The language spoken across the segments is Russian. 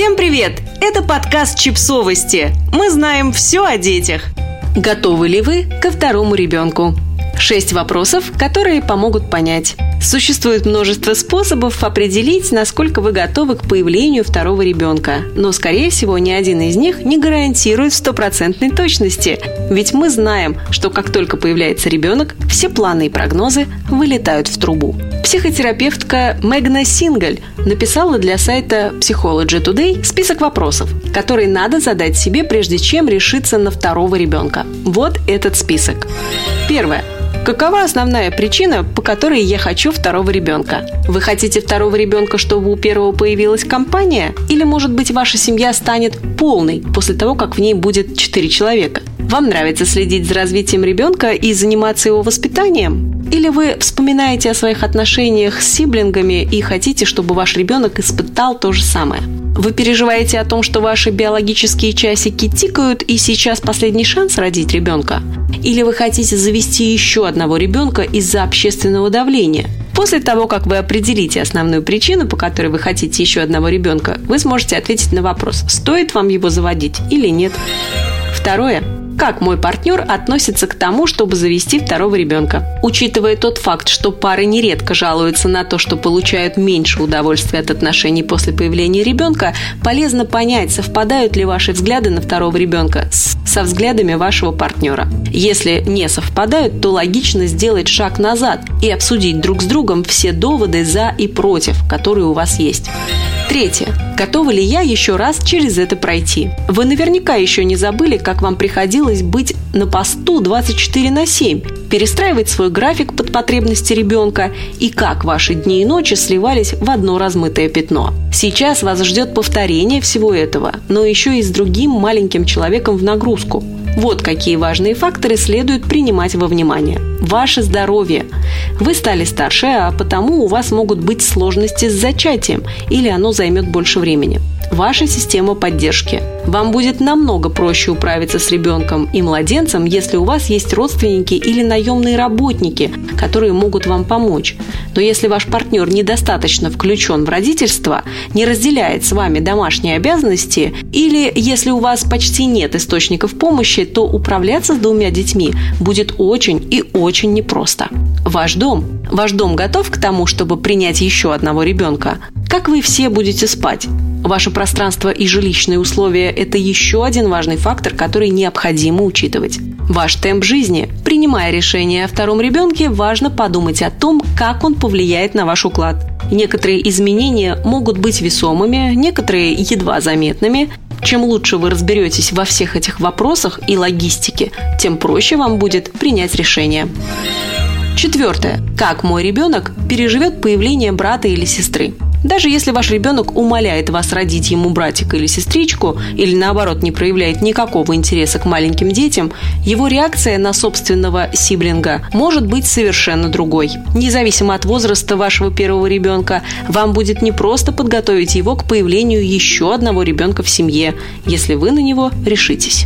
Всем привет! Это подкаст «Чипсовости». Мы знаем все о детях. Готовы ли вы ко второму ребенку? Шесть вопросов, которые помогут понять. Существует множество способов определить, насколько вы готовы к появлению второго ребенка, но, скорее всего, ни один из них не гарантирует стопроцентной точности, ведь мы знаем, что как только появляется ребенок, все планы и прогнозы вылетают в трубу. Психотерапевтка Мегна Сингаль написала для сайта Psychology Today список вопросов, которые надо задать себе, прежде чем решиться на второго ребенка. Вот этот список. Первое. Какова основная причина, по которой я хочу второго ребенка? Вы хотите второго ребенка, чтобы у первого появилась компания? Или, может быть, ваша семья станет полной после того, как в ней будет четыре человека? Вам нравится следить за развитием ребенка и заниматься его воспитанием? Или вы вспоминаете о своих отношениях с сиблингами и хотите, чтобы ваш ребенок испытал то же самое? Вы переживаете о том, что ваши биологические часики тикают и сейчас последний шанс родить ребенка? Или вы хотите завести еще одного ребенка из-за общественного давления? После того, как вы определите основную причину, по которой вы хотите еще одного ребенка, вы сможете ответить на вопрос, стоит вам его заводить или нет. Второе как мой партнер относится к тому, чтобы завести второго ребенка. Учитывая тот факт, что пары нередко жалуются на то, что получают меньше удовольствия от отношений после появления ребенка, полезно понять, совпадают ли ваши взгляды на второго ребенка с, со взглядами вашего партнера. Если не совпадают, то логично сделать шаг назад и обсудить друг с другом все доводы за и против, которые у вас есть. Третье. Готова ли я еще раз через это пройти? Вы наверняка еще не забыли, как вам приходилось быть на посту 24 на 7, перестраивать свой график под потребности ребенка и как ваши дни и ночи сливались в одно размытое пятно. Сейчас вас ждет повторение всего этого, но еще и с другим маленьким человеком в нагрузку. Вот какие важные факторы следует принимать во внимание. Ваше здоровье. Вы стали старше, а потому у вас могут быть сложности с зачатием или оно займет больше времени ваша система поддержки. Вам будет намного проще управиться с ребенком и младенцем, если у вас есть родственники или наемные работники, которые могут вам помочь. Но если ваш партнер недостаточно включен в родительство, не разделяет с вами домашние обязанности, или если у вас почти нет источников помощи, то управляться с двумя детьми будет очень и очень непросто. Ваш дом. Ваш дом готов к тому, чтобы принять еще одного ребенка? Как вы все будете спать? Ваше пространство и жилищные условия – это еще один важный фактор, который необходимо учитывать. Ваш темп жизни. Принимая решение о втором ребенке, важно подумать о том, как он повлияет на ваш уклад. Некоторые изменения могут быть весомыми, некоторые едва заметными. Чем лучше вы разберетесь во всех этих вопросах и логистике, тем проще вам будет принять решение. Четвертое. Как мой ребенок переживет появление брата или сестры? Даже если ваш ребенок умоляет вас родить ему братика или сестричку, или наоборот не проявляет никакого интереса к маленьким детям, его реакция на собственного сиблинга может быть совершенно другой. Независимо от возраста вашего первого ребенка, вам будет не просто подготовить его к появлению еще одного ребенка в семье, если вы на него решитесь.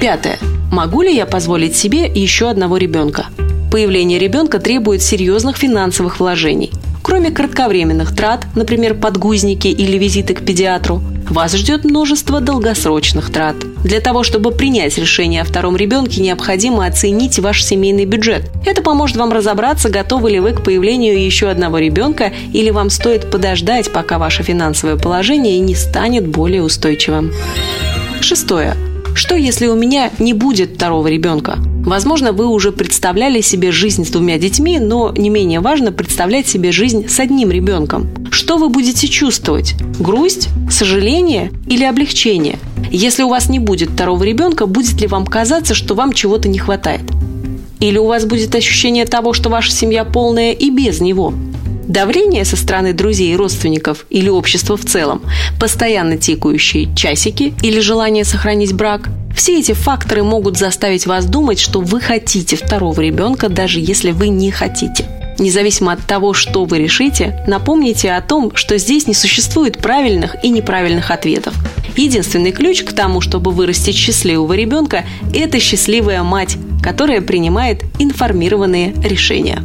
Пятое. Могу ли я позволить себе еще одного ребенка? Появление ребенка требует серьезных финансовых вложений. Кроме кратковременных трат, например, подгузники или визиты к педиатру, вас ждет множество долгосрочных трат. Для того, чтобы принять решение о втором ребенке, необходимо оценить ваш семейный бюджет. Это поможет вам разобраться, готовы ли вы к появлению еще одного ребенка или вам стоит подождать, пока ваше финансовое положение не станет более устойчивым. Шестое. Что, если у меня не будет второго ребенка? Возможно, вы уже представляли себе жизнь с двумя детьми, но не менее важно представлять себе жизнь с одним ребенком. Что вы будете чувствовать? Грусть, сожаление или облегчение? Если у вас не будет второго ребенка, будет ли вам казаться, что вам чего-то не хватает? Или у вас будет ощущение того, что ваша семья полная и без него? Давление со стороны друзей и родственников или общества в целом, постоянно тикающие часики или желание сохранить брак – все эти факторы могут заставить вас думать, что вы хотите второго ребенка, даже если вы не хотите. Независимо от того, что вы решите, напомните о том, что здесь не существует правильных и неправильных ответов. Единственный ключ к тому, чтобы вырастить счастливого ребенка, это счастливая мать, которая принимает информированные решения.